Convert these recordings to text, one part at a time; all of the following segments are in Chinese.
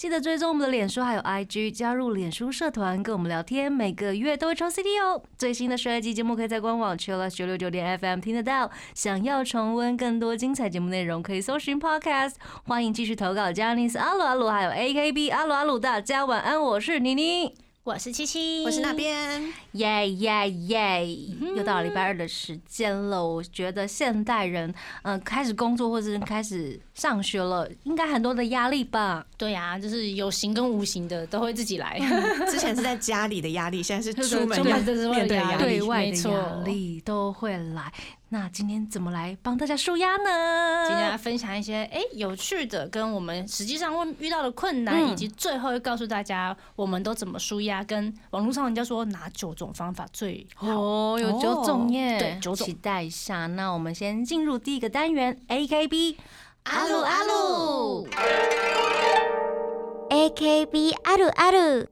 记得追踪我们的脸书还有 IG，加入脸书社团跟我们聊天，每个月都会抽 CD 哦。最新的十二集节目可以在官网 Chillus 九六九点 FM 听得到。想要重温更多精彩节目内容，可以搜寻 Podcast。欢迎继续投稿 j a n i c e 阿鲁阿鲁还有 AKB 阿鲁阿鲁，大家晚安，我是妮妮。我是七七，我是那边。耶耶耶！又到了礼拜二的时间了。我觉得现代人，嗯、开始工作或者是开始上学了，应该很多的压力吧？对呀、就是有形跟无形的都会自己来，之前是在家里的压力，现在是出门面对的压压力外的没错压力都会来。那今天怎么来帮大家舒压呢？今天来分享一些哎、有趣的，跟我们实际上会遇到的困难，嗯以及最后会告诉大家我们都怎么舒压，跟网络上人家说哪九种方法最好。哦，有九种耶，对九种期待一下。那我们先进入第一个单元，AKB 阿鲁阿鲁，AKB あるある。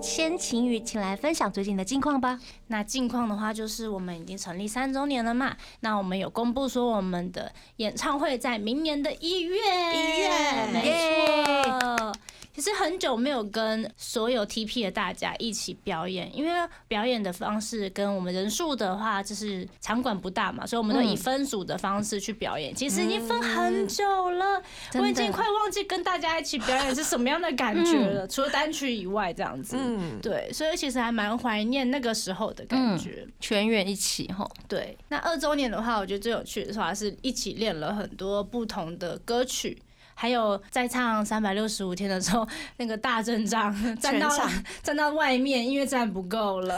先晴雨，请来分享最近的近况吧。那近况的话，就是我们已经成立三周年了嘛，那我们有公布说我们的演唱会在明年的一月，一月没错。 其实很久没有跟所有 TP 的大家一起表演，因为表演的方式跟我们人数的话，就是场馆不大嘛，所以我们都以嗯分组的方式去表演。其实已经分很久了，我已经快忘记跟大家一起表演是什么样的感觉了，除了单曲以外这样子。嗯，对，所以其实还蛮怀念那个时候的感觉。全员一起吼，对，那二周年的话，我觉得最有趣的话是一起练了很多不同的歌曲。还有在唱三百六十五天的时候，那个大阵仗站到场 站到外面，因为站不够了。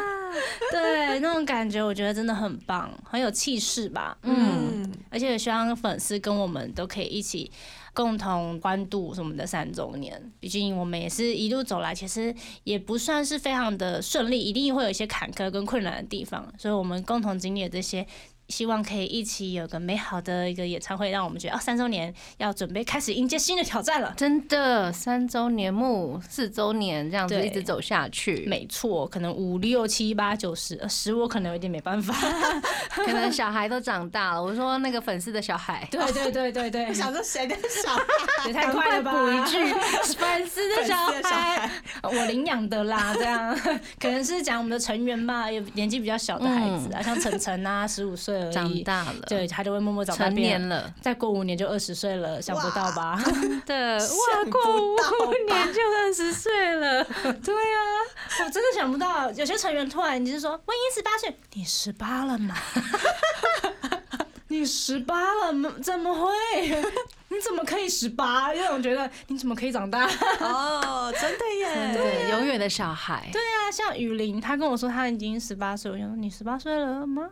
对，那种感觉我觉得真的很棒，很有气势吧。嗯，嗯，而且希望粉丝跟我们都可以一起共同欢度我们的三周年。毕竟我们也是一路走来，其实也不算是非常的顺利，一定会有一些坎坷跟困难的地方。所以我们共同经历了这些。希望可以一起有个美好的一个演唱会，让我们觉得哦，三周年要准备开始迎接新的挑战了。真的三周年目、四周年这样子一直走下去，没错，可能五六七八九十，呃十我可能有点没办法。可能小孩都长大了。我说那个粉丝的小孩，对对对对对，想说谁的小孩？也太快了吧！补一句，粉丝的小孩，我领养的啦，这样可能是讲我们的成员吧，有年纪比较小的孩子啊，像晨晨啊，十五岁而已，长大了，对，他就会默默长大成年了，再过五年就二十岁了，想不到吧？的想哇，过五年就二十岁了，对啊，我真的想不到，有些成员突然就是说，我已经十八岁，你十八了吗？你十八了吗？怎么会？你怎么可以十八？因为我觉得你怎么可以长大？哦，真的耶！对，永远的小孩，对啊，像雨林，他跟我说他已经十八岁，我想说你十八岁了吗？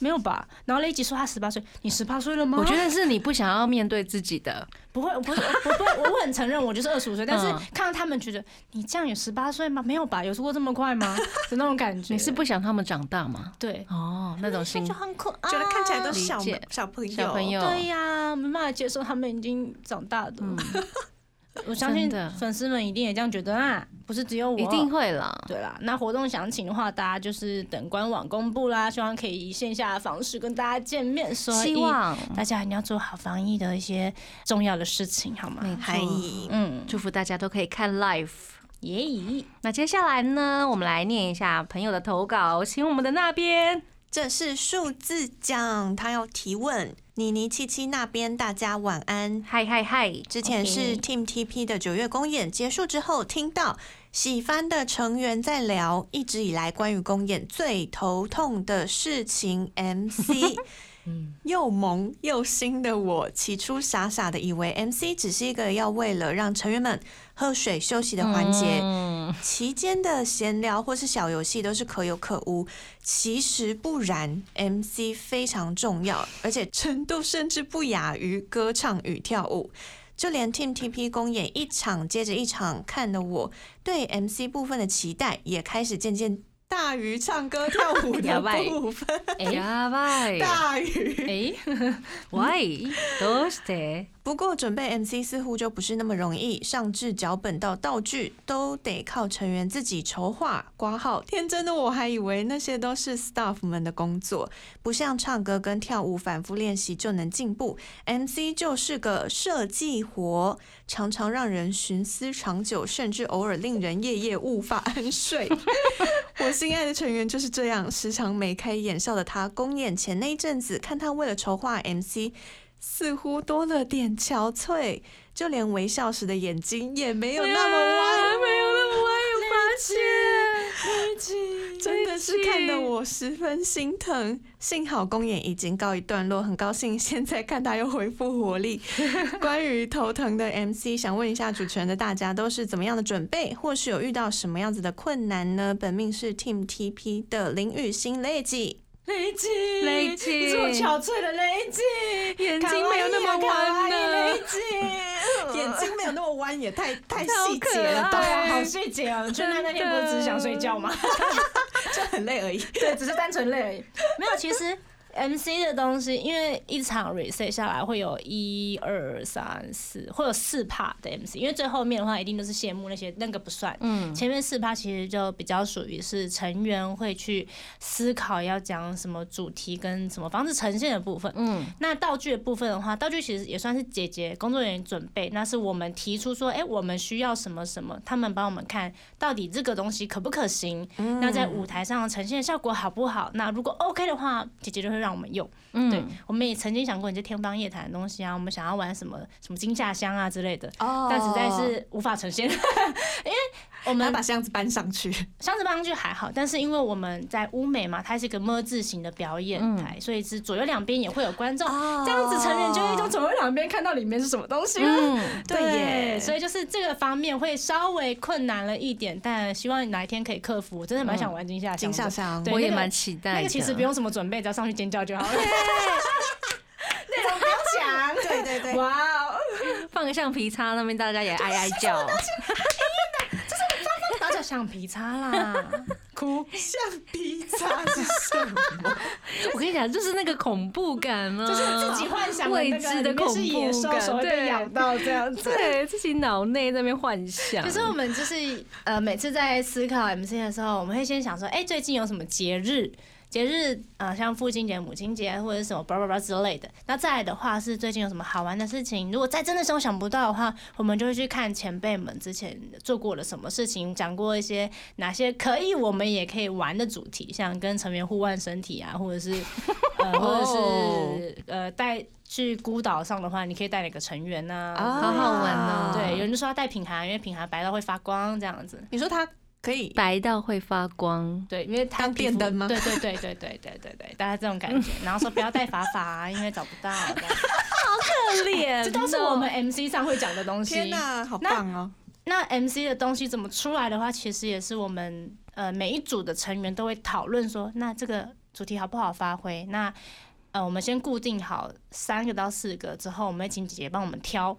没有吧？然后雷吉说他十八岁，你十八岁了吗？我觉得是你不想要面对自己的，不会，我不是，我不会，我会很承认我就是二十五岁，但是嗯看到他们觉得你这样有十八岁吗？没有吧？有说过这么快吗？的那种感觉。你是不想他们长大吗？对，哦，那种心就很可爱，觉得看起来都小小朋友，小朋友，对呀，没办法接受他们已经长大的。我相信粉丝们一定也这样觉得啊，不是只有我，一定会啦。对啦，那活动详情的话，大家就是等官网公布啦，希望可以以线下的方式跟大家见面。所以希望大家一定要做好防疫的一些重要的事情，好吗？没还错，嗯，祝福大家都可以看 live。耶、那接下来呢，我们来念一下朋友的投稿，请我们的那边这是数字奖，他要提问。妮妮七七那边，大家晚安。嗨嗨嗨，之前是 Team TP 的九月公演结束之后，听到喜番的成员在聊一直以来关于公演最头痛的事情 MC。又萌又新的我，起初傻傻的以为 MC 只是一个要为了让成员们喝水休息的环节，嗯，期间的闲聊或是小游戏都是可有可无，其实不然，MC 非常重要，而且程度甚至不亚于歌唱与跳舞。就连 Team TP 公演一场接着一场看的我，对 MC 部分的期待也开始渐渐大于唱歌跳舞的やばい部分，哎やばい。大于哎， Why？どうして？ 不过准备 MC 似乎就不是那么容易，上至脚本到道具都得靠成员自己筹划、挂号。天真的我还以为那些都是 staff 们的工作，不像唱歌跟跳舞反复练习就能进步，MC 就是个设计活，常常让人寻思长久，甚至偶尔令人夜夜无法安睡。我心爱的成员就是这样，时常眉开眼笑的他，公演前那一阵子，看他为了筹划 MC。似乎多了点憔悴，就连微笑时的眼睛也没有那么弯，没有那么弯，有发现，真的是看得我十分心疼。幸好公演已经告一段落，很高兴现在看他又恢复活力。关于头疼的 MC，想问一下主持人的大家都是怎么样的准备，或是有遇到什么样子的困难呢？本命是 Team TP 的林雨欣 Lady。雷吉，雷吉你是我憔悴的雷吉，眼睛没有那么弯的雷吉，眼睛没有那么弯，也太太细可节了对啊，好细节哦。就那那天不是只是想睡觉吗？就很累而已。对，只是单纯累而已。没有，其实 MC 的东西，因为一场 reset 下来会有一二三四，会有四 part 的 MC，因为最后面的话一定都是谢幕那些，那个不算。嗯，前面四趴其实就比较属于是成员会去思考要讲什么主题跟什么方式呈现的部分。嗯，那道具的部分的话，道具其实也算是姐姐工作人员准备，那是我们提出说，哎、我们需要什么什么，他们帮我们看到底这个东西可不可行，嗯那在舞台上呈现效果好不好？那如果 OK 的话，姐姐就会让我们用。嗯。对，我们也曾经想过，你这天方夜谭的东西啊，我们想要玩什么什么惊吓箱啊之类的，哦。但实在是无法呈现，因 为我我们们把箱子搬上去。箱子搬上去还好，但是因为我们在乌美嘛，它是一个么字形的表演台，所以是左右两边也会有观众，哦这样子成员就会从左右两边看到里面是什么东西了。嗯，对耶所以就是这个方面会稍微困难了一点，但希望哪一天可以克服。我真的蛮想玩惊吓箱我也蛮期待。那个其实不用什么准备，只要上去尖叫就好了。内容不用讲，对对对，哇哦！放个橡皮擦，那边大家也哀哀叫。橡皮擦啦，哭。橡皮擦是什么？我跟你讲，就是那个恐怖感啊，就是自己幻想未知的恐怖感，对被咬到这样子。对 自己脑内在那边幻想。可是我们就是呃，每次在思考 MC 的时候，我们会先想说，哎、最近有什么节日？节日呃，像父亲节、母亲节或者是什么叭叭叭之类的。那再来的话是最近有什么好玩的事情？如果在真的时候想不到的话，我们就会去看前辈们之前做过了什么事情，讲过一些哪些可以我们也可以玩的主题，像跟成员互换身体啊，或者是呃，或者是呃带去孤岛上的话，你可以带哪个成员呐、啊好好玩哦对，有人就说要带品涵，因为品涵白到会发光这样子。你说它可以白到会发光，对，因为它电灯吗对对对对对对对对，大概这种感觉。然后说不要带发发，因为找不到。好可怜这都是我们 MC 上会讲的东西。天哪，好棒哦！那 MC 的东西怎么出来的话，其实也是我们呃每一组的成员都会讨论说，那这个主题好不好发挥？那呃我们先固定好三个到四个之后，我们会请姐姐帮我们挑。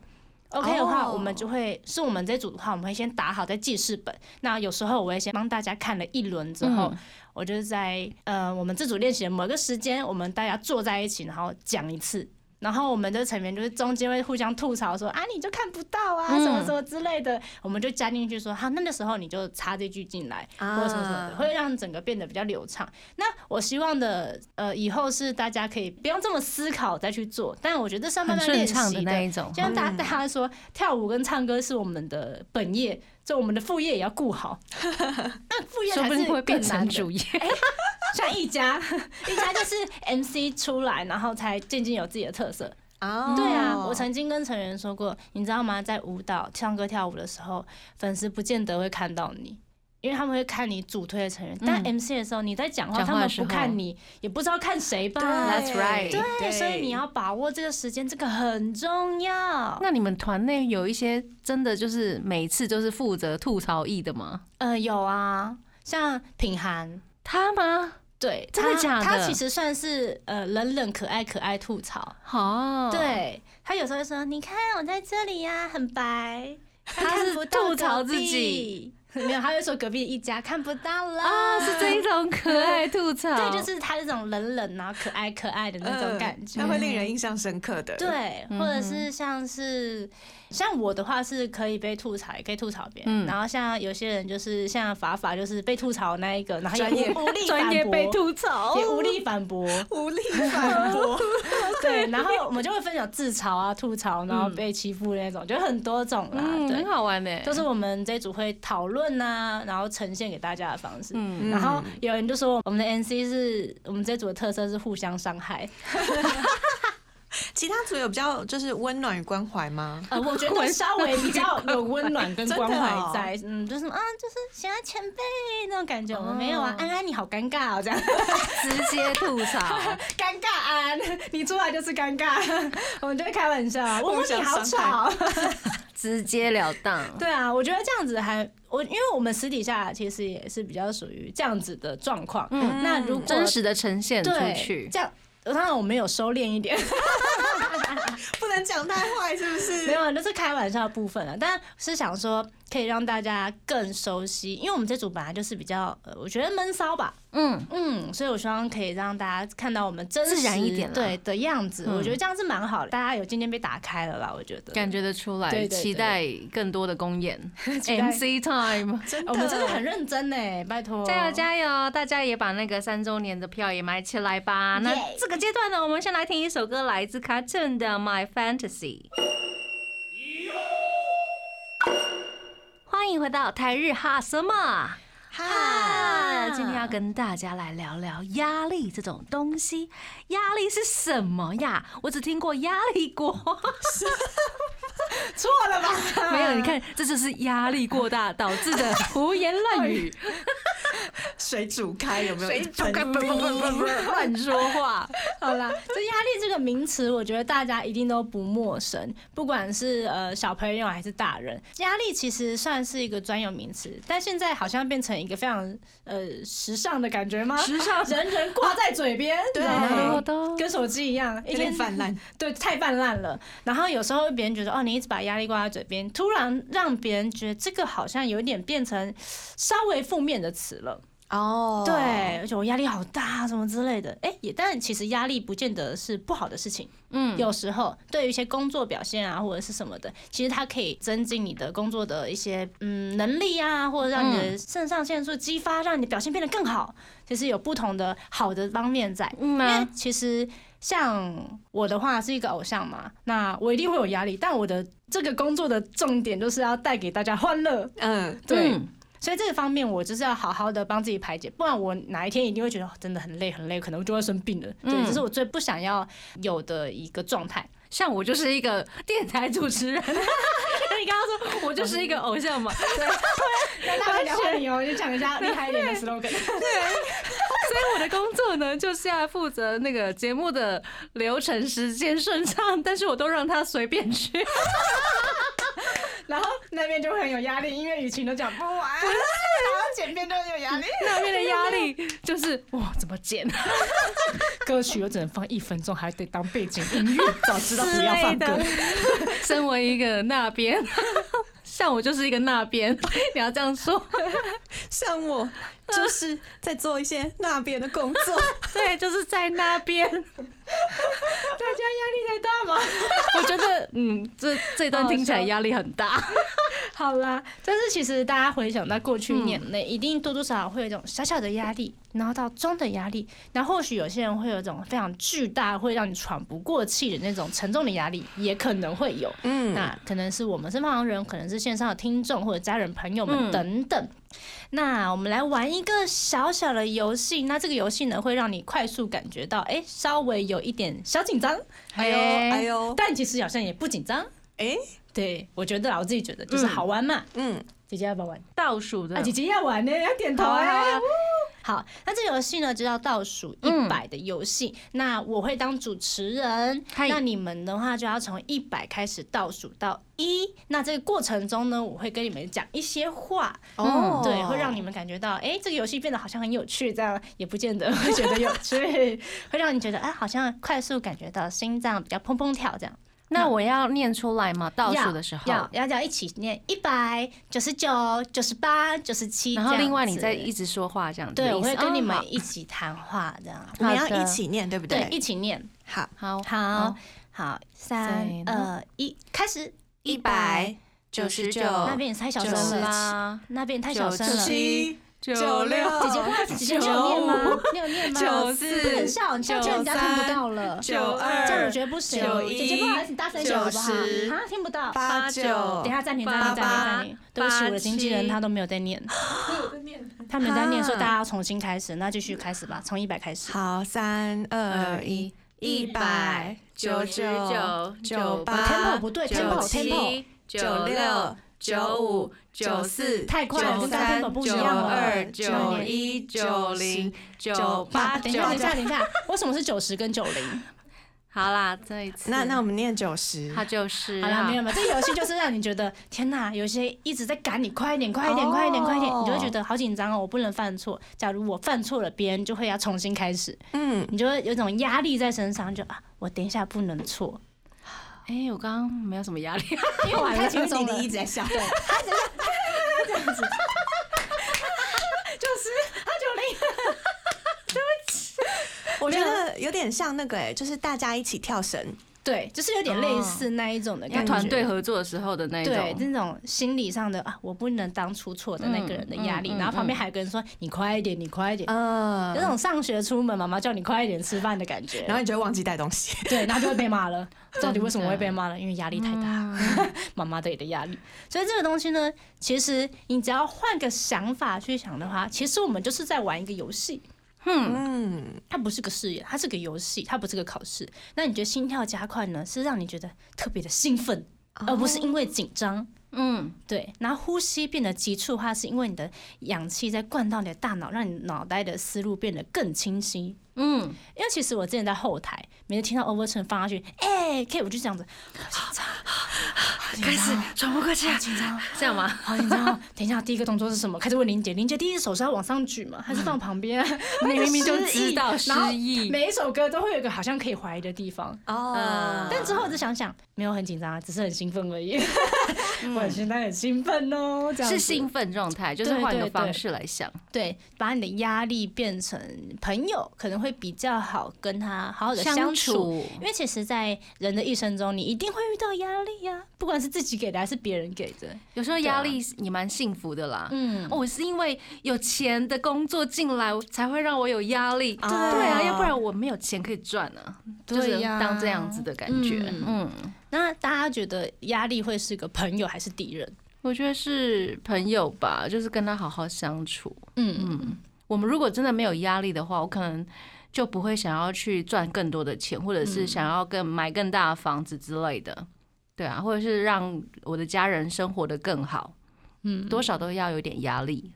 OK 的话，哦我们就会是我们这组的话，我们会先打好在记事本。那有时候我会先帮大家看了一轮之后，嗯我就是在呃我们这组练习的某个时间，我们大家坐在一起，然后讲一次。然后我们的成员就是中间会互相吐槽说啊，你就看不到啊，嗯什么什么之类的，我们就加进去说，好，那个时候你就插这句进来，啊或者什么什么的，会让整个变得比较流畅。那我希望的呃以后是大家可以不用这么思考再去做，但我觉得上半很段练习的那一种。就像大嗯大家说，跳舞跟唱歌是我们的本业，就我们的副业也要顾好。那副业才是定会变成主业。像一家，一家就是 MC 出来，然后才渐渐有自己的特色。哦对啊，我曾经跟成员说过，你知道吗？在舞蹈、唱歌、跳舞的时候，粉丝不见得会看到你。因为他们会看你主推的成员，但嗯 MC 的时候你在讲话，他们不看你，也不知道看谁吧。That's right 对，所以你要把握这个时间，这个很重要。那你们团内有一些真的就是每次就是负责吐槽艺的吗？呃，有啊，像品涵，他吗？对，他真的假的他其实算是呃冷冷可爱可爱吐槽，哦，，对他有时候会说：“你看我在这里呀、很白。”他是吐槽自己壁，没有，他会说隔壁一家看不到了啊，是这一种可爱吐槽，对，就是他这种冷冷然后可爱可爱的那种感觉，那会令人印象深刻的。，对，或者是像是像我的话是可以被吐槽，也可以吐槽别人。嗯然后像有些人就是像法法，就是被吐槽那一个，然后也专业无无力专业反驳被吐槽，也无力反驳。无力反驳。对，然后我们就会分享自嘲啊、吐槽，然后被欺负的那种，就很多种啦。嗯，对很，好玩呢，就是我们这一组会讨论呐，然后呈现给大家的方式。嗯然后有人就说我们的 NC 是我们这组的特色是互相伤害，其他组有比较就是温暖与关怀吗？呃，我觉得稍微比较有温暖跟关怀在，嗯，就是啊，就是喜欢前辈那种感觉。我们没有啊哦，安安你好尴尬哦，这样 直接吐槽，尴尬安，你出来就是尴尬，我们就会开玩笑，我互相你好吵。直截了当，对啊，我觉得这样子还我，因为我们私底下其实也是比较属于这样子的状况。嗯那如果真实的呈现出去，这样。当然我们有收敛一点，不能讲太坏，是不是 没？有，那是开玩笑的部分了。但是想说可以让大家更熟悉，因为我们这组本来就是比较，呃，我觉得闷骚吧，嗯，嗯，所以我希望可以让大家看到我们真实自然一点啦对的样子。嗯我觉得这样是蛮好的，大家有渐渐被打开了啦，我觉得。感觉得出来，期待更多的公演，MC time。真的，我们真的很认真呢，拜托，加油加油！大家也把那个三周年的票也买起来吧。那这个阶段呢，我们先来听一首歌，来自 Cartoon 的《My Fantasy》。欢迎回到台日哈什么？哈，今天要跟大家来聊聊压力这种东西。压力是什么呀？我只听过压力锅，错了吧？没有。你看，这就是压力过大导致的胡言乱语。水煮开有没有？水煮开不不不不不 乱说话？好啦，这压力这个名词，我觉得大家一定都不陌生，不管是呃小朋友还是大人，压力其实算是一个专有名词，但现在好像变成一个非常呃时尚的感觉吗？时尚人人挂在嘴边，对跟手机一样，一天泛滥。对，太泛滥了。然后有时候别人觉得，哦，你一直把压力挂在嘴边，突然让别人觉得这个好像有点变成稍微负面的词了。哦，对，而且我压力好大，什么之类的。哎，也但其实压力不见得是不好的事情。嗯，有时候对于一些工作表现啊，或者是什么的，其实它可以增进你的工作的一些嗯能力啊，或者让你的肾上腺素激发，让你的表现变得更好。其实有不同的好的方面在。因为其实像我的话是一个偶像嘛，那我一定会有压力，但我的这个工作的重点就是要带给大家欢乐。嗯，对，嗯所以这个方面我就是要好好的帮自己排解，不然我哪一天一定会觉得哦真的很累很累，可能就会生病了。对，嗯这是我最不想要有的一个状态。像我就是一个 电台主持人，你刚刚说我就是一个偶像嘛，对那大家聊完以后就讲一下厉害一点的 slogan。对所以我的工作呢就是要负责那个节目的流程时间顺畅，但是我都让他随便去。然后那边就会很有压力，因为雨晴都讲不完，然后剪片都很有压力。那边的压力就是哇，怎么剪？歌曲又只能放一分钟，还得当背景音乐，早知道不要放歌。身为一个那边，像我就是一个那边，你要这样说，像我 就是在做一些那边的工作。对，就是在那边。大家压力太大吗？我觉得，嗯，这这段听起来压力很大。好啦，但是其实大家回想到过去一年内，一定多多少少会有一种小小的压力，然后到中的压力，然后或许有些人会有一种非常巨大，会让你喘不过气的那种沉重的压力，也可能会有。嗯，那可能是我们身旁的人，可能是线上的听众或者家人朋友们嗯等等。那我们来玩一个小小的游戏，那这个游戏呢，会让你快速感觉到，哎、稍微有一点小紧张，哎呦哎哎呦，但其实好像也不紧张。哎，对，我觉得啦，我自己觉得就是好玩嘛。嗯，姐姐要不要玩？倒数的。啊，姐姐要玩呢，要点头好啊好哎、啊好，那这个游戏呢就叫倒数一百的游戏。那我会当主持人，那你们的话就要从一百开始倒数到一。那这个过程中呢，我会跟你们讲一些话，哦，对，会让你们感觉到，哎、这个游戏变得好像很有趣，这样也不见得会觉得有趣，会让你觉得，哎、好像快速感觉到心脏比较砰砰跳这样。那我要念出来吗？倒数的时候，要要要一起念一百九十九、九十八、九十七，然后另外你再再一直说话这样子。对，我会跟你们哦一起谈话这样。我们要一起念，对不对，对？一起念。好，好好，好，三二一，开始。一百九十九，那边也太小声了，啦，那边太小声了。七九九六姐姐快，姐姐你有念吗？你有念吗？九四不能笑，你这样这样人家听不到了。九这样我二觉得不行。九一姐姐不好意思，你大声一点好不好？九十啊，听不到。八九，等一下暂停，暂停，暂停，暂停。对不起，我的经纪人他都没有在念，他没有在念，说大家要重新开始，那继续开始吧，从一百开始。好，三二一，一百九十九九八 tempo 不对，tempo 九七 tempo 九六九五九四太快了跟刚刚九三 tempo 不一九样二九一九零九八等一下，等一下，等一下，为什么是九十跟九零？好啦，这一次那那我们念九十，它就是好了，没有没有，这游戏就是让你觉得天哪，有些一直在赶你，快一点，快一点，快一点，快一点，你就会觉得好紧张哦，我不能犯错。假如我犯错了，别人就会要重新开始，嗯，你就会有种压力在身上，就啊，我等一下不能错，哎，我刚刚没有什么压力，因为我太轻松了，你一直在笑，对，他等一下这样子，就是，他九零，我觉得有点像那个哎，就是大家一起跳绳，对，就是有点类似那一种的要感觉，团队合作的时候的那一种对，种，那种心理上的啊，我不能当出错的那个人的压力，嗯嗯然后旁边还有个人说你快一点，你快一点，嗯有种上学出门妈妈叫你快一点吃饭的感觉，然后你就会忘记带东西，对，然后就会被骂了。到底为什么会被骂呢？因为压力太大，妈妈对你的压力。所以这个东西呢，其实你只要换个想法去想的话，其实我们就是在玩一个游戏。嗯，它不是个试验，它是个游戏，它不是个考试。那你觉得心跳加快呢，是让你觉得特别的兴奋，而不是因为紧张。嗯，对，然后呼吸变得急促的话，是因为你的氧气在灌到你的大脑，让你脑袋的思路变得更清晰。嗯，因为其实我之前在后台，每次听到 overturn 放下去，哎、k 我就这样子，好紧张，开始喘不过气，好紧张，这样吗？好紧张。等一下，第一个动作是什么？开始问林姐，林姐第一只手是要往上举吗？还是放旁边？你明明就知道失忆，每一首歌都会有一个好像可以怀疑的地方，哦，但之后我就想想，没有很紧张啊，只是很兴奋而已。我现在很兴奋哦，这样是兴奋状态，就是换个方式来想。对，把你的压力变成朋友，可能会比较好跟他好好的相相处。因为其实，在人的一生中，你一定会遇到压力呀、不管是自己给的还是别人给的。有时候压力也蛮幸福的啦。嗯，哦我是因为有钱的工作进来，才会让我有压力。对对啊，要不然我没有钱可以赚啊。就是对呀当这样子的感觉。嗯嗯，那大家觉得压力会是个朋友还是敌人？我觉得是朋友吧，就是跟他好好相处。嗯嗯，我们如果真的没有压力的话，我可能就不会想要去赚更多的钱，或者是想要更买更大的房子之类的。对啊，或者是让我的家人生活的更好，嗯，多少都要有点压力。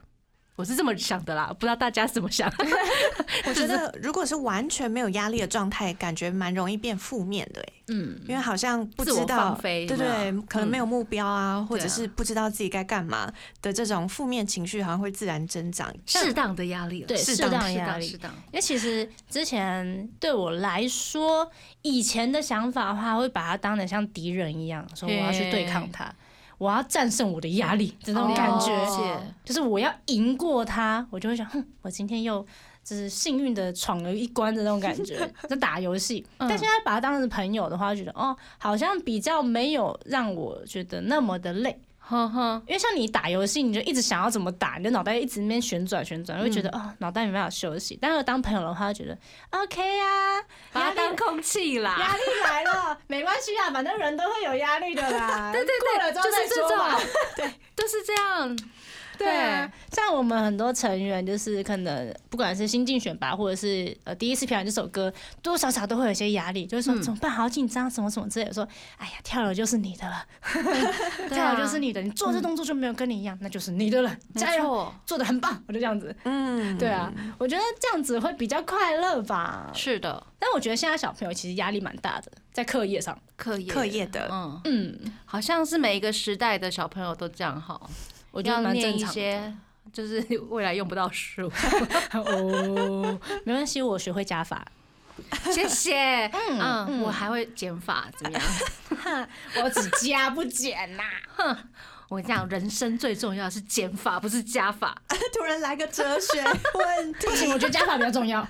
我是这么想的啦，不知道大家怎么想。我觉得如果是完全没有压力的状态，感觉蛮容易变负面的哎，嗯，因为好像不知道对对，可能没有目标啊，或者是不知道自己该干嘛的这种负面情绪，好像会自然增长。适当的压力啦，对适适当的压力当适当。因为其实之前对我来说，以前的想法的话，会把它当成像敌人一样，说我要去对抗他，我要战胜我的压力的那种感觉，哦就是我要赢过他，我就会想，哼，我今天又就是幸运的闯了一关的那种感觉，在打游戏。嗯但现在把他当成朋友的话，觉得哦，好像比较没有让我觉得那么的累。呵呵，因为像你打游戏，你就一直想要怎么打，你的脑袋一直在那边旋转旋转，会觉得嗯哦，脑袋没办法休息。但是当朋友的话，就觉得 OK 啊，把它压力当空气啦压。力来了，没关系啊，反正人都会有压力的啦。对对过了之后再就是这种。对，就是这样。对啊，像我们很多成员，就是可能不管是新进选拔，或者是呃第一次表演这首歌，多多少少都会有一些压力，就是说嗯。怎么办，好紧张，什么什么之类的。说，哎呀，跳了就是你的了，跳了就是你的，你做这动作就没有跟你一样，那就是你的了，加油，做的很棒，我就这样子。嗯，对啊，我觉得这样子会比较快乐吧。是的，但我觉得现在小朋友其实压力蛮大的，在课业上。课业课业的。嗯，嗯，好像是每一个时代的小朋友都这样好，我觉得蛮正常 就是 未来用不到书。哦，没关系，我学会加法。谢谢。嗯嗯，嗯我还会减法，怎么样？我只加不减呐、我跟你讲，人生最重要的是减法，不是加法。突然来个哲学问题，不行，我觉得加法比较重要。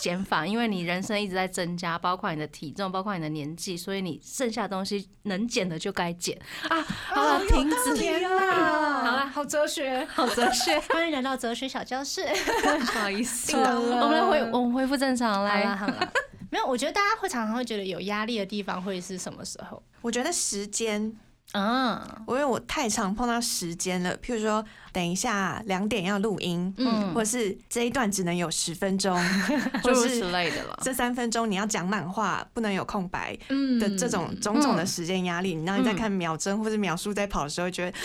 减法，因为你人生一直在增加，包括你的体重，包括你的年纪，所以你剩下的东西能减的就该减啊。好了，停止。天好哪，啦好哲学。好哲学，欢迎来到哲学小教室。不好意思，我们来恢，我们恢复正常好啦来。好了，没有，我觉得大家会常常会觉得有压力的地方会是什么时候？我觉得时间，啊，我因为我太常碰到时间了，譬如说等一下两点要录音，嗯或是这一段只能有十分钟，或诸如此是类的了。这三分钟你要讲满话，不能有空白嗯的这种种种的时间压力，你让你在看秒针或者秒数在跑的时候，觉得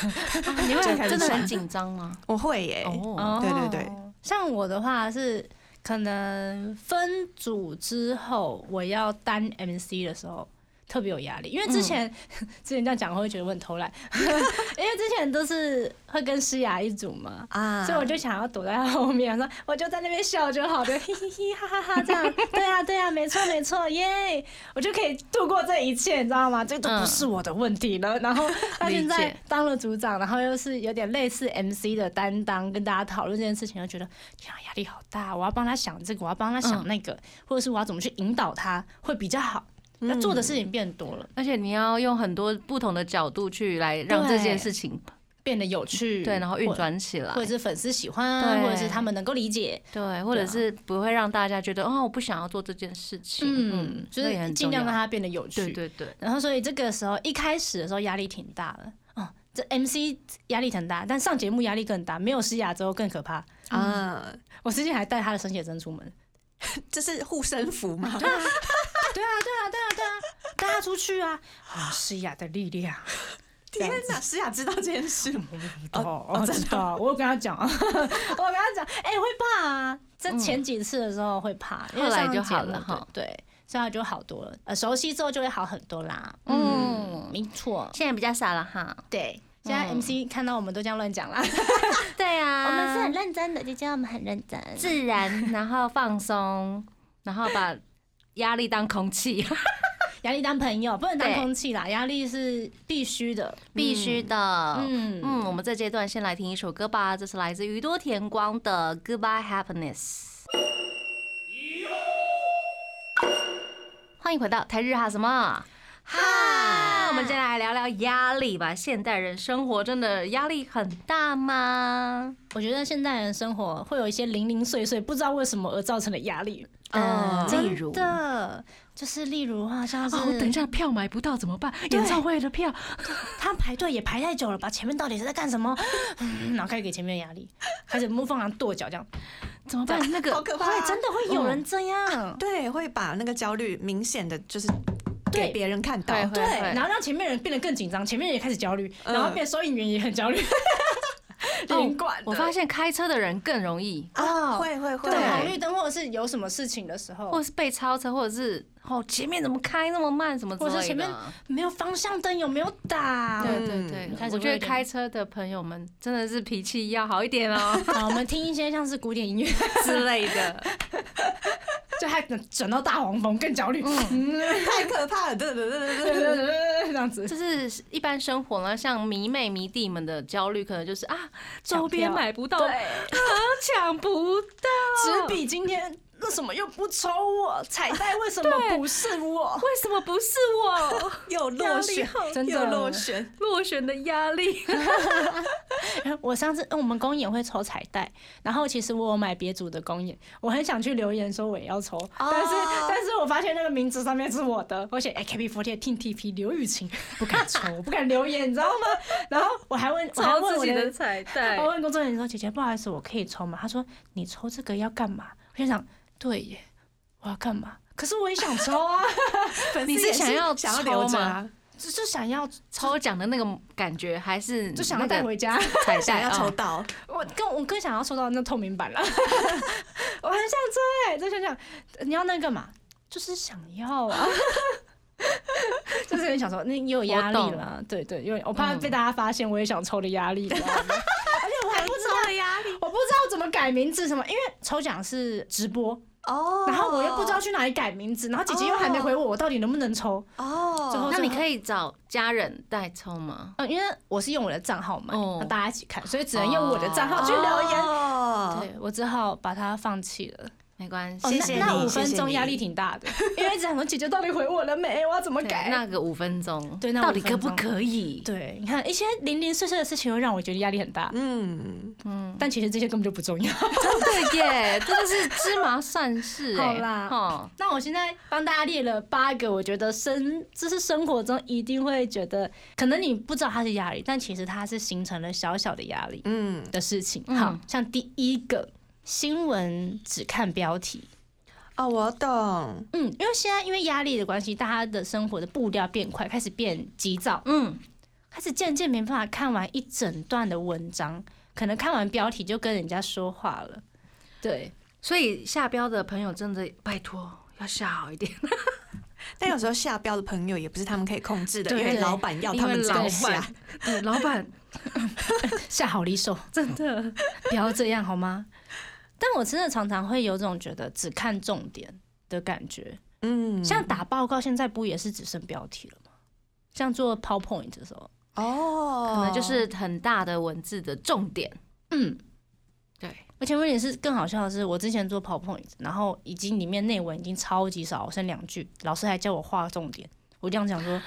你会真的很紧张吗？我会耶、哦，对对对，像我的话是可能分组之后，我要单 MC 的时候。特别有压力，因为之前、之前这样讲会觉得我很偷懒，因为之前都是会跟诗雅一组嘛，啊，所以我就想要躲在他后面，说我就在那边笑就好，就 嘿嘿嘿哈哈哈这样。对啊对啊，没错没错，耶！我就可以度过这一切，你知道吗？这都不是我的问题了。然后他现在当了组长，然后又是有点类似 MC 的担当，跟大家讨论这件事情，就觉得天啊压力好大，我要帮他想这个，我要帮他想那个，或者是我要怎么去引导他会比较好。那做的事情变多了，而且你要用很多不同的角度去来让这件事情变得有趣，对，然后运转起来或，者是粉丝喜欢，对或者是他们能够理解，对，或者是不会让大家觉得哦，我不想要做这件事情，嗯，就是尽量让它变得有趣。对对对，然后所以这个时候一开始的时候压力挺大的，哦，这 MC 压力很大，但上节目压力更大，没有施雅之后更可怕。啊，我之前还带他的生写真出门，这是护身符吗？对啊，对啊，对啊，对啊，带他出去啊，啊，诗雅的力量。天哪，诗雅知道这件事吗？哦，我知道，我有跟他讲，我跟他讲，哎、会怕啊，在前几次的时候会怕，因为后来就好了哈对，对所以他就好多了，呃，熟悉之后就会好很多啦。嗯嗯，没错，现在比较少了哈。对。现在嗯 MC 看到我们都这样乱讲啦，对啊，我们是很认真的，就叫我们很认真。自然，然后放松，然后把压力当空气，压力当朋友，不能当空气啦，压力是必须的。必须的。嗯嗯，我们这阶段先来听一首歌吧，这是来自宇多田光的《Goodbye Happiness》。欢迎回到台日哈什么？哈，我们接下来聊聊压力吧。现代人生活真的压力很大吗？我觉得现代人生活会有一些零零碎碎，不知道为什么而造成的压力。嗯，例如的，就是例如好像是哦，等一下票买不到怎么办？演唱会的票，他排队也排太久了吧？前面到底是在干什么？嗯 然后开始给前面压力，开始模仿人跺脚这样。怎么办？那个好可怕！会真的会有人这样，对，会把那个焦虑明显的就是对给别人看到。对，然后让前面人变得更紧张，前面人也开始焦虑，嗯然后变收银员也很焦虑，连。我发现开车的人更容易，啊，会会会，对红绿灯或者是有什么事情的时候或者，是被超车，或者是哦前面怎么开那么慢，什么之类的。或者是前面没有方向灯有没有打？对对对嗯，我觉得开车的朋友们真的是脾气要好一点哦好，我们听一些像是古典音乐，之类的。就还转到大黄蜂更焦虑，太可怕了！对对对对对对，这样子。就是一般生活呢，像迷妹迷弟们的焦虑，可能就是啊，周边买不到，抢不到，纸笔今天为什么又不抽我？彩带为什么不是我？为什么不是我？又落选，真的落选。落选的压力。我上次嗯我们公演会抽彩带，然后其实我有买别组的公演，我很想去留言说我也要抽，但是但是我发现那个名字上面是我的，我写 AKB48 Team TP 刘雨晴，不敢抽，我不敢留言，你知道吗？然后我还问，我还问我自己的彩带我问工作人员说：“姐姐，不好意思，我可以抽吗？”他说：“你抽这个要干嘛？”我就想，对耶，我要干嘛？可是我也想抽啊，你粉丝也是想要想要抽吗留着啊，就就想要抽奖的那个感觉，还是就想要那个带回家。想要抽啊？到，我更我更想要抽到那透明版了，我很想抽哎、就想想你要那个嘛，就是想要啊。就是有点想抽，那也有压力了，对对，因为我怕嗯被大家发现我也想抽的压力，我不知道怎么改名字什么，因为抽奖是直播，哦然后我又不知道去哪里改名字，然后姐姐又还没回我，我到底能不能抽？哦，那你可以找家人代抽吗？嗯，因为我是用我的账号买，哦那大家一起看，所以只能用我的账号去留言。哦，对我只好把它放弃了。没关系，哦，谢谢那那五分钟压力挺大的，因为一直想说姐姐到底回我了没？我要怎么改？那个五分钟，对那到底五分钟可不可以？对，你看一些零零碎碎的事情，又让我觉得压力很大。嗯，嗯，但其实这些根本就不重要。真的耶，真的是芝麻算事哎。好啦哦，那我现在帮大家列了八个，我觉得生这是生活中一定会觉得，可能你不知道它是压力，但其实它是形成了小小的压力嗯，的事情。嗯好像第一个新闻只看标题，哦，我懂，嗯，因为现在因为压力的关系，大家的生活的步调变快，开始变急躁，嗯，开始渐渐没办法看完一整段的文章，可能看完标题就跟人家说话了。对，所以下标的朋友真的拜托要下好一点，但有时候下标的朋友也不是他们可以控制的，因为老板要他们下板。对老板。下 好离手，真的。不要这样好吗？但我真的常常会有种觉得只看重点的感觉，嗯，像打报告，现在不也是只剩标题了吗？像做 PowerPoint 的时候，哦，可能就是很大的文字的重点。嗯，对，而且问题是更好笑的是，我之前做 PowerPoint，然后已经里面内文已经超级少，剩两句，老师还叫我画重点，我这样讲说，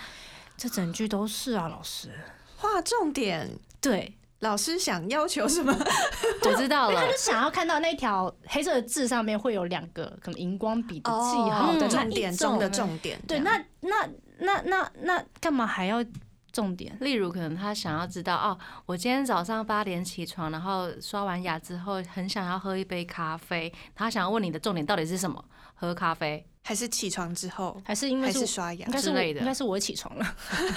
这整句都是啊，老师。画重点。对，老师想要求什么？我知道了他就，想要看到那条黑色的字上面会有两个可能荧光笔的记哦号的那重点中的重点。对，那那那那那干嘛还要重点？例如可能他想要知道哦，我今天早上八点起床，然后刷完牙之后很想要喝一杯咖啡，他想要问你的重点到底是什么？喝咖啡。还是起床之后，还是因为还是是刷牙之类的应该是我起床了，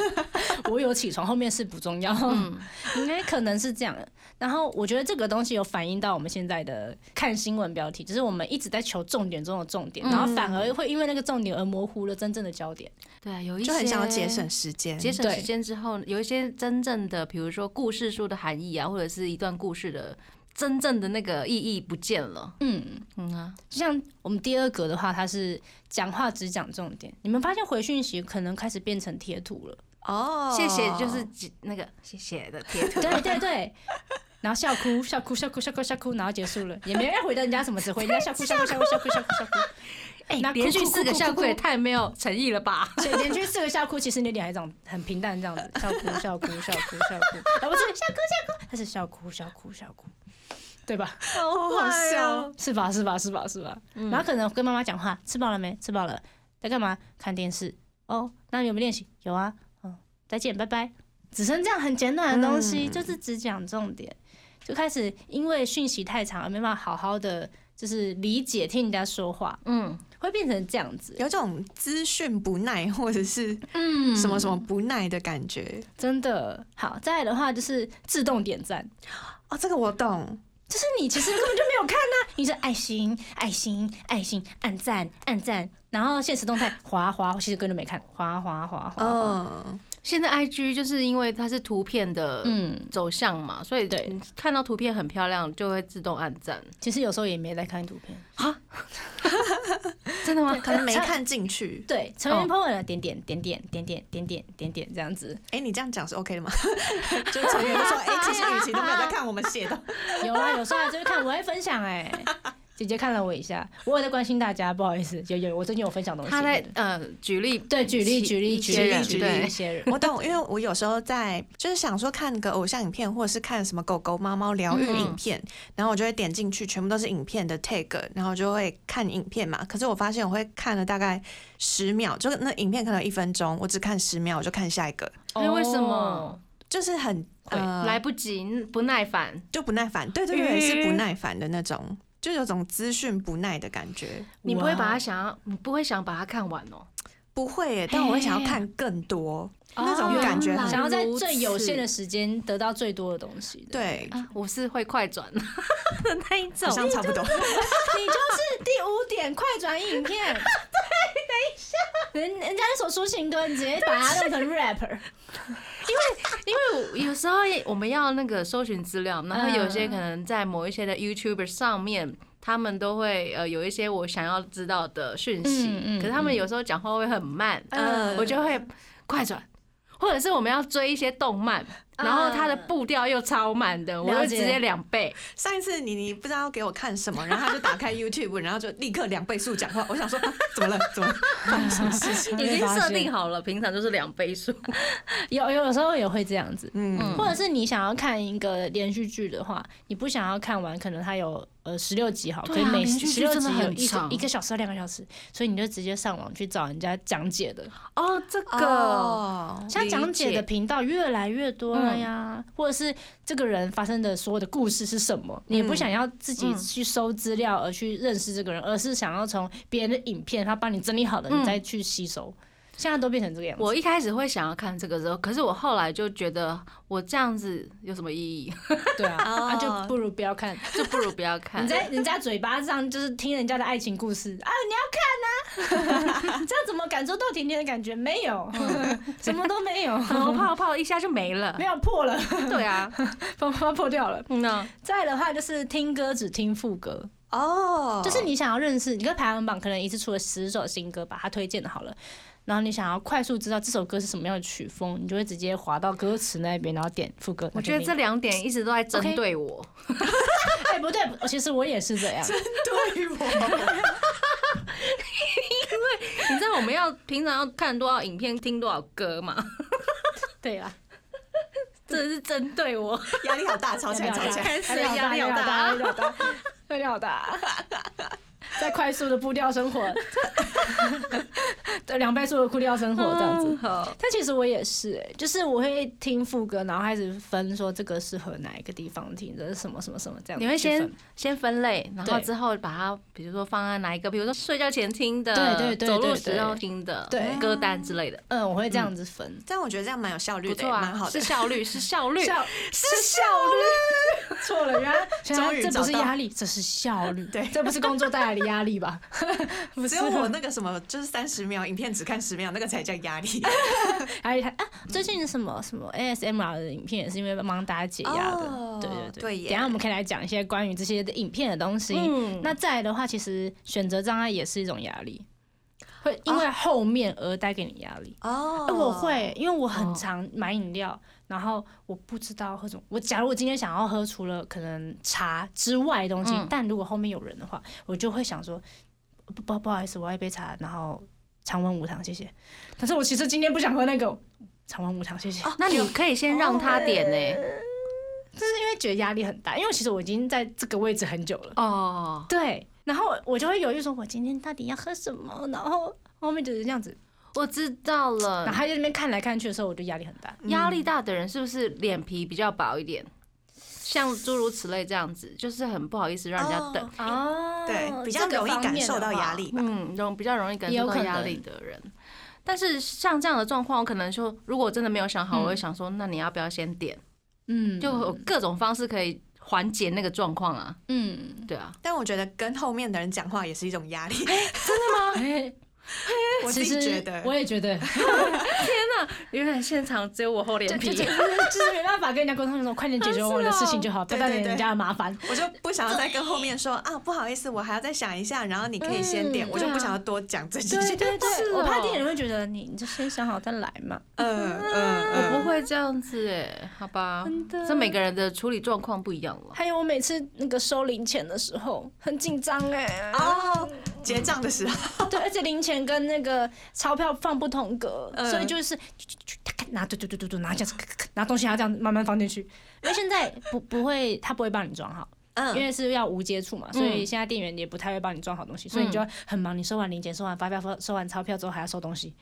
我有起床，后面是不重要，嗯，应该可能是这样。然后我觉得这个东西有反映到我们现在的看新闻标题，就是我们一直在求重点中的重点，然后反而会因为那个重点而模糊了真正的焦点。对，啊有一些就很想要节省时间。节省时间之后，有一些真正的，比如说故事书的含义啊，或者是一段故事的真正的那个意义不见了。嗯，嗯啊，就像我们第二格的话，它是讲话只讲重点。你们发现回讯息可能开始变成贴图了，哦，谢谢，就是那个谢谢的贴图。对对对。然后笑哭笑哭笑哭笑哭笑哭，然后结束了，也没人回答人家什么，只回人家笑哭笑哭笑哭笑哭笑哭笑哭。哎那连续四个笑哭也太没有诚意了吧？所以连续四个笑哭，其实你脸还长很平淡这样子，笑哭笑哭笑哭笑哭，而不是笑哭笑哭，它是笑哭笑哭笑哭，对吧？好好笑。是吧？是吧？是吧？是吧？然后可能跟妈妈讲话，吃饱了没？吃饱了，在干嘛？看电视。哦，那你有没有练习？有啊。嗯，再见，拜拜。只剩这样很简短的东西，嗯就是只讲重点，就开始因为讯息太长而没办法好好的就是理解听人家说话，嗯，会变成这样子。有种资讯不耐，或者是嗯什么什么不耐的感觉。真的好。再来的话就是自动点赞，哦，这个我懂。就是你其实根本就没有看呐、你是爱心、爱心、爱心，按赞、按赞，然后现实动态滑滑，其实根本就没看，滑滑滑滑。现在 IG 就是因为它是图片的嗯，走向嘛，所以对看到图片很漂亮就会自动按赞。其实有时候也没在看图片。真的吗？可能没看进去。对，成员 po 文了点点点点点点点点点点这样子，哎，你这样讲是 OK 的吗？就成员就说，哎，其实雨晴都没有在看我们写的。有啊，有时候就是看，我会分享哎、姐姐看了我一下，我也在关心大家，不好意思，有有，我最近有分享东西。他在呃举例，对举例举例举例举例对一些人，我懂，因为我有时候在就是想说看个偶像影片，或者是看什么狗狗、猫猫疗愈影片，然后我就会点进去，全部都是影片的 tag，然后就会看影片嘛。可是我发现我会看了大概十秒，就那影片可能一分钟，我只看十秒，我就看下一个，因为为什哦么就是很呃来不及不耐烦？就不耐烦，对对对，是不耐烦的那种，就有种资讯不耐的感觉。你不会把它想要，你不会想把它看完哦。不会耶，但我会想要看更多，那种感觉想要在最有限的此时间得到最多的东西的。对，啊，我是会快转的 那一种好。像差不多。你就是第五点快转影片。对，等一下，人人家那首抒情歌，你直接把它弄成 rapper。因为因为有时候我们要那个搜寻资料，然后有些嗯可能在某一些的 YouTuber 上面他们都会呃有一些我想要知道的讯息，嗯嗯可是他们有时候讲话会很慢，嗯。我就会快转，或者是我们要追一些动漫，然后它的步调又超慢的，我就直接两倍。上一次你你不知道给我看什么，然后他就打开 YouTube，然后就立刻两倍速讲话。我想说、啊、怎么了？怎么了发生什么事情？已经设定好了，平常就是两倍速。有有时候也会这样子，嗯，或者是你想要看一个连续剧的话，你不想要看完，可能它有呃十六集好，可以每十六集有一一个小时到两个小时，所以你就直接上网去找人家讲解的。哦，这个、哦，像讲解的频道越来越多了呀，或者是这个人发生的所有的故事是什么，你也不想要自己嗯去搜资料而去认识这个人，而是想要从别人的影片他帮你整理好了，嗯你再去吸收。现在都变成这个样子。我一开始会想要看这个时候，可是我后来就觉得我这样子有什么意义？对啊，哦那就不如不要看。就不如不要看。你在人家嘴巴上就是听人家的爱情故事 啊，你要看呐、这样怎么感受到甜甜的感觉？没有，什么都没有，然后泡泡一下就没了没。有破了，对啊，泡泡破掉了。嗯呐，再的话就是听歌只听副歌，哦，就是你想要认识，你跟排行榜可能一次出了十首新歌，把它推荐的好了。然后你想要快速知道这首歌是什么样的曲风，你就会直接滑到歌词那边，然后点副歌。我觉得这两点一直都在针对我。哎不对，其实我也是这样。针对我，因为你知道我们要平常要看多少影片、听多少歌吗？对啊，这是针对我。压力好大，吵起来，吵起来。开始压压力好大压力好大，压力好大，在快速的步调生活，对两倍速的步调生活这样子。好，但其实我也是、欸，就是我会听副歌，然后开始分说这个适合哪一个地方听，这是什么什么什么这样子。你会先先分类，然后之后把它，比如说放在哪一个，比如说睡觉前听的，对对对走路对对时候听的，对歌单之类的，嗯，我会这样子分。但我觉得这样蛮有效率的，不错啊，蛮好的是。效率，是效 率，效是效率。错了，原来这不是压力，这是效率。对这不是工作带来的压力吧？不是只有我那个什么，就是三十秒影片只看十秒，那个才叫压力。还有还啊，最近什么什么 ASMR 的影片也是因为帮大家解压的。哦对对对，对等下我们可以来讲一些关于这些的影片的东西。嗯那再来的话，其实选择障碍也是一种压力，会因为后面而带给你压力。哦哎我会，因为我很哦常买饮料，然后我不知道喝什么。我假如我今天想要喝除了可能茶之外的东西，嗯但如果后面有人的话，我就会想说，不不不好意思，我要一杯茶，然后常温无糖，谢谢。但是我其实今天不想喝那个常温无糖，谢谢。那你可以先让他点呢。就是因为觉得压力很大，因为其实我已经在这个位置很久了。哦，对，然后我就会犹豫说，我今天到底要喝什么？然后后面就是这样子，我知道了然后。他在那边看来看去的时候，我就压力很大。压力大的人是不是脸皮比较薄一点？像诸如此类这样子，就是很不好意思让人家等。哦对，比较容易感受到压力吧。嗯，容比较容易感受到压力的人。但是像这样的状况，我可能说，如果真的没有想好，嗯我会想说，那你要不要先点？嗯，就有各种方式可以缓解那个状况啊。嗯，对啊，但我觉得跟后面的人讲话也是一种压力，哎，我自其实己觉得。我也觉得，原来现场只有我厚脸皮就是 就是没办法跟人家沟通，说快点解决我的事情就好，不要带给人家的麻烦。我就不想要再跟后面说啊，不好意思，我还要再想一下，然后你可以先点，嗯我就不想要多讲这些。对对对，我怕店员会觉得你你就先想好再来嘛。嗯嗯我不会这样子哎，好吧，的这每个人的处理状况不一样了。还有我每次那个收零钱的时候很紧张哎，哦，结账的时候，对，而且零钱跟那个钞票放不同格，嗯所以就是拿对对对对对，拿这样子，拿东西还要这样慢慢放进去，因为现在不不会，他不会帮你装好。因嗯，为是要无接触嘛，所以现在店员也不太会帮你装好东西，所以你就要很忙。你收完零钱、收完发票、收收完钞票之后，还要收东西。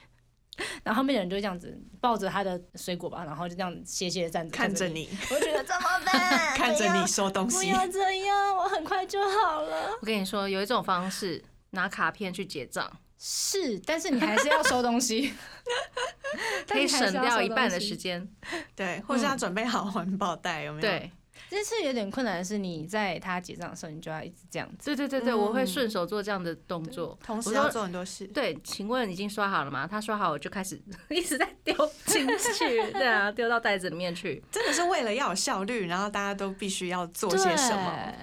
然后后面的人就会这样子抱着他的水果吧，然后就这样斜斜的站着看着，你，我觉得怎么办？看着你收东西不，要这样，我很快就好了。我跟你说，有一种方式，拿卡片去结账，是，但是你还是要收东西，可以省掉一半的间。时间。对，或是要准备好环保袋，有没有？，对，这次有点困难的是，你在他结账的时候，你就要一直这样子。对对对对，嗯我会顺手做这样的动作。同时要做很多事。对，请问已经刷好了吗？他刷好，我就开始 一直在丢进去，对啊，丢到袋子里面去。真的是为了要有效率，然后大家都必须要做些什么。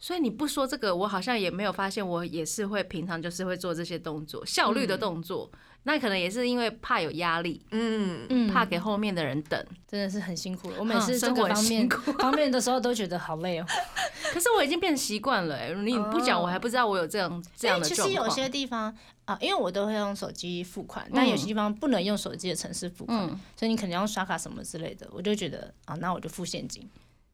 所以你不说这个，我好像也没有发现，我也是会平常就是会做这些动作，效率的动作。那可能也是因为怕有压力，嗯，嗯怕给后面的人等。真的是很辛苦了。我每次这个方面辛苦方面的时候都觉得好累哦。可是我已经变习惯了、欸，你不讲，哦我还不知道我有这样这样的状况。实有些地方啊，因为我都会用手机付款，但有些地方不能用手机的城市付款，嗯所以你可能要用刷卡什么之类的，我就觉得啊，那我就付现金。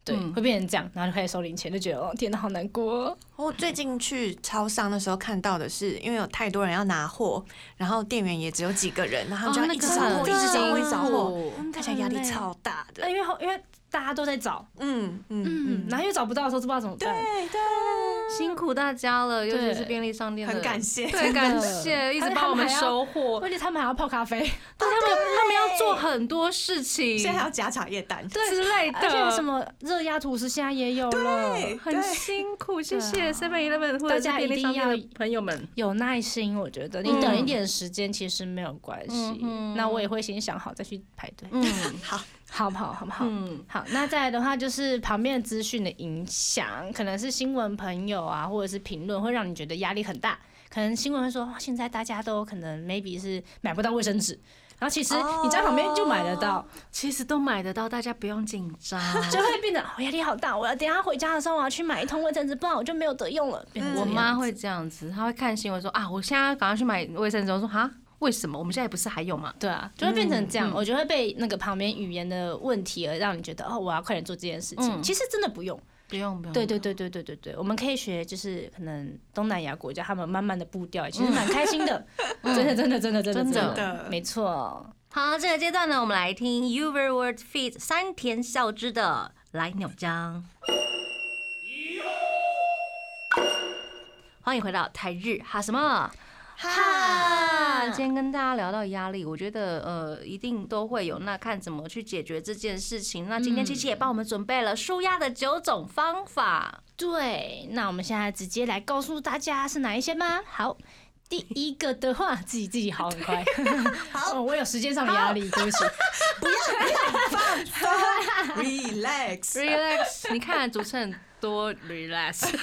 对，嗯会变成这样，然后就开始收零钱，就觉得哦，天哪，好难过哦。我最近去超商的时候看到的是，因为有太多人要拿货，然后店员也只有几个人，然后他们就要一直找货，哦那个一直找货，一直找货，苦看起来压力超大的。呃因为因为大家都在找，嗯嗯嗯，然后又找不到的时候，就不知道怎么办。对对，辛苦大家了，尤其是便利商店，很感谢。对，感谢一直帮我们收货。而且他们还要泡咖啡，对他们，他们要做很多事情，现在还要加茶叶蛋，之类的，而且什么热压吐司现在也有了。很辛苦。谢谢 Seven Eleven 或者是大家便利一定要商店的朋友们。有耐心，我觉得。你等一点时间其实没有关系。那我也会先想好再去排队，嗯好，好不好？好不好？嗯，好，那再来的话就是旁边的资讯的影响，可能是新闻朋友啊，或者是评论，会让你觉得压力很大。可能新闻会说，哦现在大家都可能 maybe 是买不到卫生纸，然后其实你在旁边就买得到，其实都买得到，大家不用紧张。就会变得我压力好大。我要等下回家的时候，我要去买一桶卫生纸，不然我就没有得用了。我妈会这样子，她会看新闻说啊，我现在赶快去买卫生纸。我说哈，为什么？我们现在不是还有吗？对啊，就会变成这样。嗯我觉得会被那个旁边语言的问题而让你觉得哦，我要快点做这件事情。嗯其实真的不用。不用不用。对对对对对对对，我们可以学，就是可能东南亚国家他们慢慢的步调，其实蛮开心的。真的真的真的真的真的没错。好，这个阶段呢，我们来听 Uver Word Feet 山田孝之的《来鸟江》。欢迎回到台日哈什么哈？今天跟大家聊到压力，我觉得呃一定都会有，那看怎么去解决这件事情。那今天七七也帮我们准备了舒压的九种方法。对，那我们现在直接来告诉大家是哪一些吗。好。第一个的话，自己自己好很快。好、哦，我有时间上的压力，对不起。relax，Relax，你看主持人多 relax。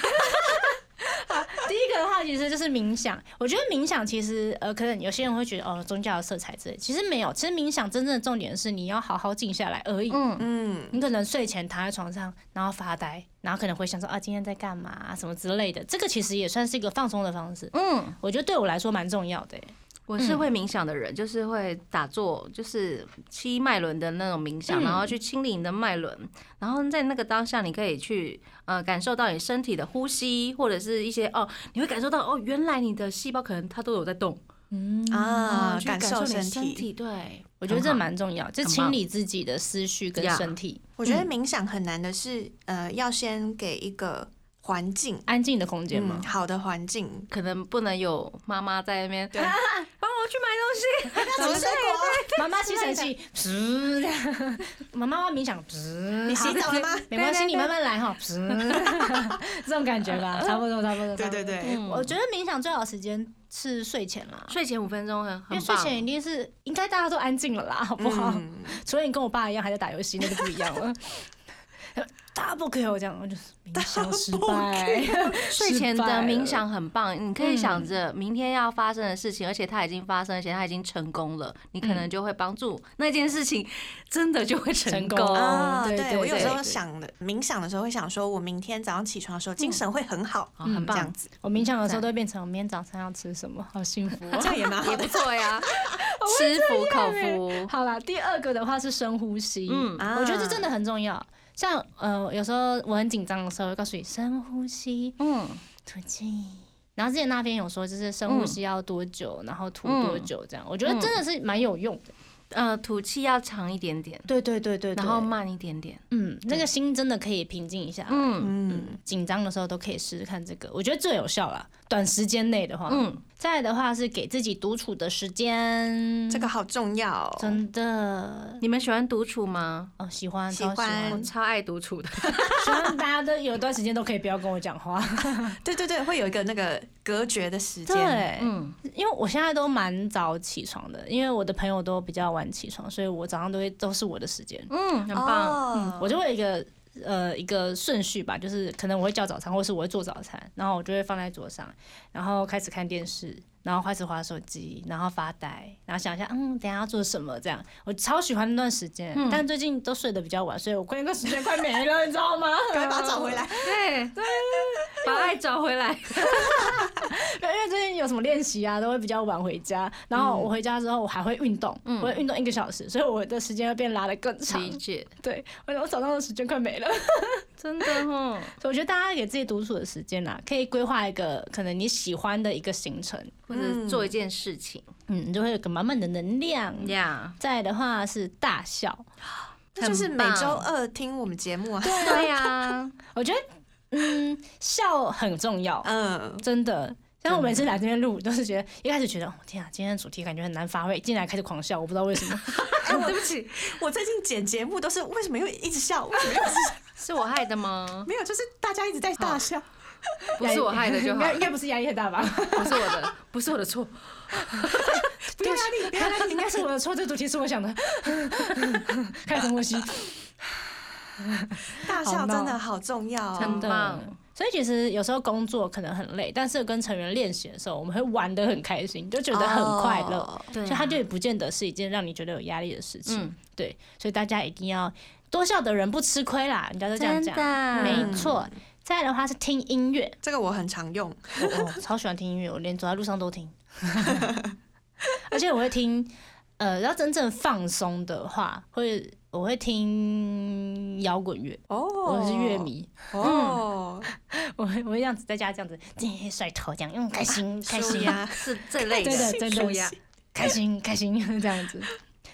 第一个的话，其实就是冥想。我觉得冥想其实，呃，可能有些人会觉得哦，宗教的色彩之类，其实没有。其实冥想真正的重点是你要好好静下来而已。嗯，嗯，你可能睡前躺在床上，然后发呆，然后可能会想说啊，今天在干嘛、啊、什么之类的。这个其实也算是一个放松的方式。嗯，我觉得对我来说蛮重要的欸。我是会冥想的人，就是会打坐，就是七脉轮的那种冥想，嗯。然后去清理你的脉轮，然后在那个当下，你可以去呃感受到你身体的呼吸，或者是一些哦，你会感受到哦，原来你的细胞可能它都有在动嗯。啊，去感受你身身体。对，我觉得这蛮重要，就清理自己的思绪跟身体，我觉得冥想很难的是，呃，要先给一个环境，安静的空间吗嗯，。好的环境，可能不能有妈妈在那边对，帮我去买东西，什么水果？妈妈吸尘器，噗，妈妈冥想，噗，你洗澡了吗？没关系，你慢慢来哈，噗，这种感觉吧，差不多，差不多。对对。对，嗯我觉得冥想最好的时间是睡前啦，睡前五分钟很因。为睡前一定是应该大家都安静了啦，好不好？嗯除了你跟我爸一样还在打游戏，那就不一样了。Double kill 这样，我就是冥想失败。睡前的冥想很棒，你可以想嗯。着明天要发生的事情，而且它已经发生，而且它已经成功了，你可能就会帮助那件事情真的就会成成功。对对对我有时候想的冥想的时候会想说，我明天早上起床的时候精神会很好，哦很棒。这样子，我冥想的时候都会变成我明天早上要吃什么，好幸福。哦。这样也蛮好。也不。错呀，吃福口服。好啦，第二个的话是深呼吸，嗯。嗯，我觉得这真的很重要。像呃，有时候我很紧张的时候，会告诉你深呼吸，嗯，吐气。然后之前那边有说，就是深呼吸要多久，然后吐多久，这样、我觉得真的是蛮有用的。呃，吐气要长一点点，对对对对然后慢一点点。嗯，那个心真的可以平静一下。嗯嗯，嗯，紧张的时候都可以试试看这个，我觉得最有效啦。短时间内的话，嗯，嗯，再的话是给自己独处的时间，这个好重要哦。真的你们喜欢独处吗？哦，喜欢，喜超喜欢我超爱独处的。希望大家都有一段时间都可以不要跟我讲话。对对对，会有一个那个隔绝的时间。对，嗯，因为我现在都蛮早起床的，因为我的朋友都比较晚起床，所以我早上都会都是我的时间。嗯，很棒。哦，我就会有一个呃一个顺序吧，就是可能我会叫早餐，或是我会做早餐，然后我就会放在桌上，然后开始看电视，然后开始划手机，然后发呆，然后想一下，嗯，等一下要做什么这样。我超喜欢那段时间，嗯但最近都睡得比较晚，所以我那个时间快没了，你知道吗？赶快把它找回来。对对，把爱找回来。因为最近有什么练习啊，都会比较晚回家。然后我回家之后，我还会运动，嗯我会运动一个小时，所以我的时间会变拉得更长。理解，对，我我早上的时间快没了。真的哦。所以我觉得大家给自己独处的时间啊，可以规划一个可能你喜欢的一个行程，或者是做一件事情嗯，你就会有个满满的能量。呀。再的话是大笑，那就是每周二听我们节目啊。对呀，我觉得嗯笑很重要，嗯，真的。像我每次来这边录，都是觉得一开始觉得，哦天啊，今天的主题感觉很难发挥，进来开始狂笑，我不知道为什么。哎对不起，我最近剪节目都是为什么又一直笑？为什么又一直笑 是我害的吗？没有？就是大家一直在大笑。不是我害的就好 应该，应该不是压力太大吧？不是我的，不是我的错。不要压力，不要压力，应该是我的错。这主题是我想的。开始默契，大笑真的好重要哦。真的棒所以其实有时候工作可能很累，但是跟成员练习的时候，我们会玩得很开心，就觉得很快乐。所以它就也不见得是一件让你觉得有压力的事情。嗯对，所以大家一定要多笑的人不吃亏啦，人家都这样讲。没错。再来的话是听音乐，这个我很常用。我我超喜欢听音乐，我连走在路上都听。而且我会听，呃，要真正放松的话，会我会听摇滚乐，哦，我是乐。迷，哦，我会我会这样子在家这样子甩头这样，用，开心 开心舒压是这类对的的，真的舒压开心开心这样子。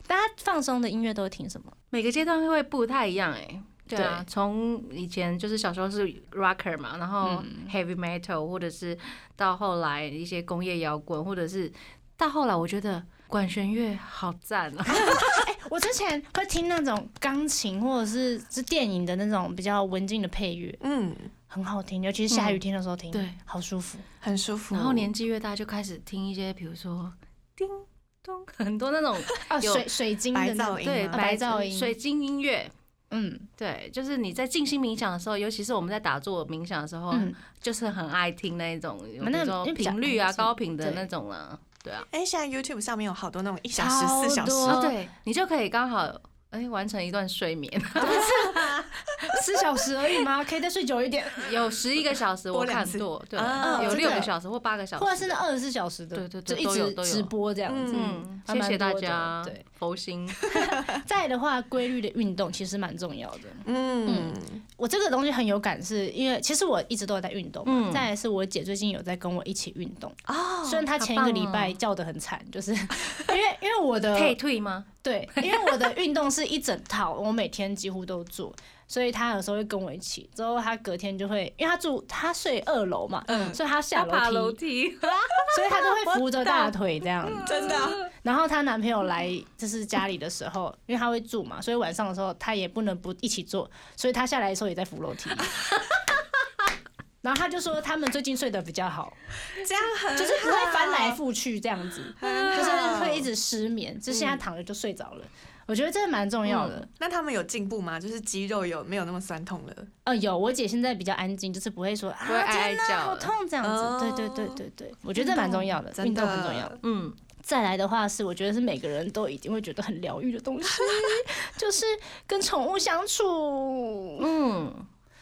大家放松的音乐都会听什么？每个阶段会不太一样哎。对啊，从以前就是小时候是 rocker 嘛，然后嗯 heavy metal，或者是到后来一些工业摇滚，或者是到后来我觉得管弦乐好赞哦。我之前会听那种钢琴或者是是电影的那种比较文静的配乐，嗯，很好听，尤其是下雨天的时候听，对，好舒服。很舒服。然后年纪越大就开始听一些，比如说叮咚，很多那种啊，有水水晶的噪音啊对白噪音水晶音乐。嗯对，就是你在静心冥想的时候，尤其是我们在打坐冥想的时候，嗯，就是很爱听那一种，比那如说因为比较频率啊、安静高频的对。那种了。对啊，哎，现在 YouTube 上面有好多那种一小时、超四小时，对。你就可以刚好哎完成一段睡眠，四小时而已吗？可以再睡久一点，有十一个小时我看过，对，啊有六个小时或八个小时，或者是那二十四小时的，对对对就一直都有直播这样子。嗯，还谢谢大家，对，佛心，再的话，规律的运动其实蛮重要的。嗯，我这个东西很有感，是因为其实我一直都有在运动再来是我姐最近有在跟我一起运动，哦，虽然她前一个礼拜叫的很惨，就是因为因为我的可以退吗？对，因为我的运动是一整套，我每天几乎都做，所以她有时候会跟我一起。之后她隔天就会，因为她住她睡二楼嘛，嗯所以她下楼梯，梯，所以她都会扶着大腿这样子。真的啊 然后她男朋友来就是家里的时候，因为她会住嘛，所以晚上的时候她也不能不一起做，所以她下来的时候也在扶楼梯。然后她就说他们最近睡得比较好，这样很就是不会翻来覆去这样子，很就是好会一直失眠，就现在躺着就睡着了。我觉得这个蛮重要的。那他们有进步吗？就是肌肉有没有那么酸痛了？呃，有，我姐现在比较安静，就是不会说啊，天哪好痛这样子。哦对对对对对，我觉得这蛮重要的，真运动很重要。嗯，再来的话是，我觉得是每个人都一定会觉得很疗愈的东西，就是跟宠物相处。嗯，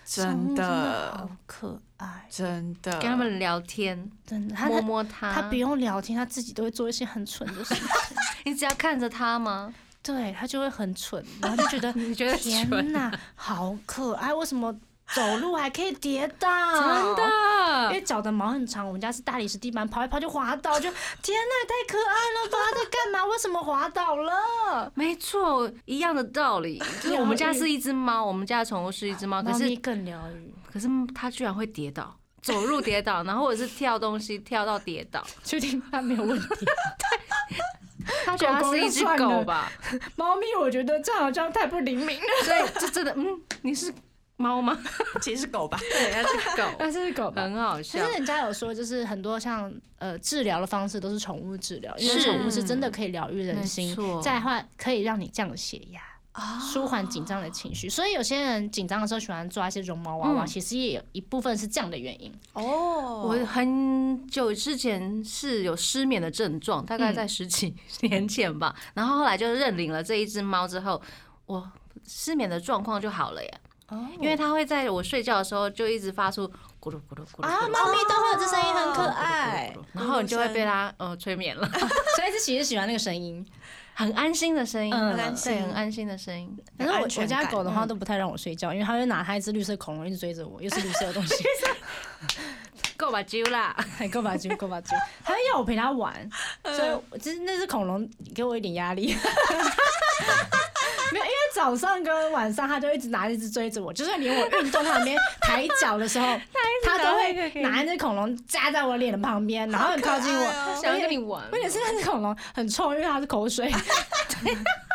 真的的好，可爱，真的，跟他们聊天，真的。它摸摸它，它不用聊天，它自己都会做一些很蠢的事 情。你只要看着它吗？对，它就会很蠢，然后就觉得 你觉得天蠢？哪，好可爱！为什么走路还可以跌倒？真的因为脚的毛很长，我们家是大理石地板，跑一跑就滑倒，就 天哪，太可爱了吧！它在干嘛？为什么滑倒了？没错，一样的道理。就是我们家是一只猫，我们家的宠物是一只猫，可是更疗愈，可是它居然会跌倒，走路跌倒，然后或者是跳东西跳到跌倒。确定它没有问题？它觉得它是一只狗吧？猫咪，我觉得这好像太不灵敏了。所以就真的，嗯，你是猫吗？其实是狗吧？对，它是狗，那是狗？很好可笑是。人家有说，就是很多像呃治疗的方式都是宠物治疗，因为宠物是真的可以疗愈人心，再来的话可以让你降血压。舒缓紧张的情绪。所以有些人紧张的时候喜欢抓一些绒毛娃娃，嗯其实也有一部分是这样的原因。哦我很久之前是有失眠的症状，大概在十几 年前吧。然后后来就认领了这一只猫之后，我失眠的状况就好了耶。哦因为它会在我睡觉的时候就一直发出咕噜咕噜咕噜啊，咕噜猫咪都会有这声音，很可爱。然后你就会被它呃催眠了，所以是其实喜欢那个声音。很安心的声音，对，很安心的声音。反正我全我家狗的话都不太让我睡觉，因为它会拿它一只绿色恐龙一直追着我，又是绿色的东西，够把，揪啦！还够把揪够把揪，它会要我陪它玩，所以我其实那只恐龙给我一点压力。早上跟晚上他就一直拿一只追着我，就算连我运动旁边抬脚的时候，他都会拿一只恐龙夹在我脸的旁边，然后很靠近我，想要跟你玩，而且是那只恐龙很臭，因为它是口水。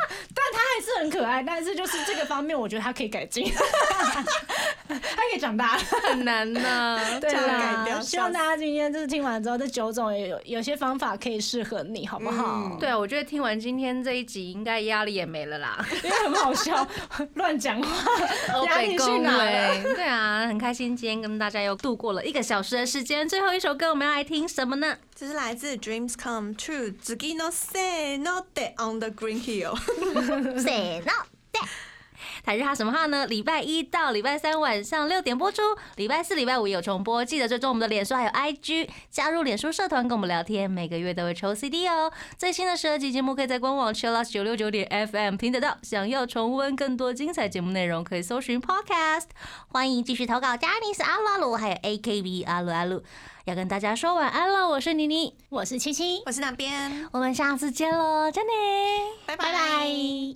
但它还是很可爱，但是就是这个方面，我觉得它可以改进，它可以长大。很难呢。对这样改啦，掉希望大家今天就是听完之后，这九种也有有些方法可以适合你，好不好？嗯对啊，我觉得听完今天这一集，应该压力也没了啦。因为很好笑，乱讲话，压力去恭哪了？维对啊，很开心今天跟大家又度过了一个小时的时间。最后一首歌我们要来听什么呢？这是来自 Dreams Come True，次のせいので On the Green Hill。 Say no。台日哈什么哈呢？礼拜一到礼拜三晚上六点播出，礼拜四、礼拜五也有重播。记得追踪我们的脸书还有 IG，加入脸书社团跟我们聊天，每个月都会抽 CD 哦。最新的十二集节目可以在官网 chillus 九六九点 FM 听得到。想要重温更多精彩节目内容，可以搜寻 Podcast。欢迎继续投稿 j a n i c e 阿鲁阿鲁，还有 AKB 阿鲁阿鲁。要跟大家说晚安了，我是妮妮，我是七七，我是那边？我们下次见喽 j a n n y 拜拜拜。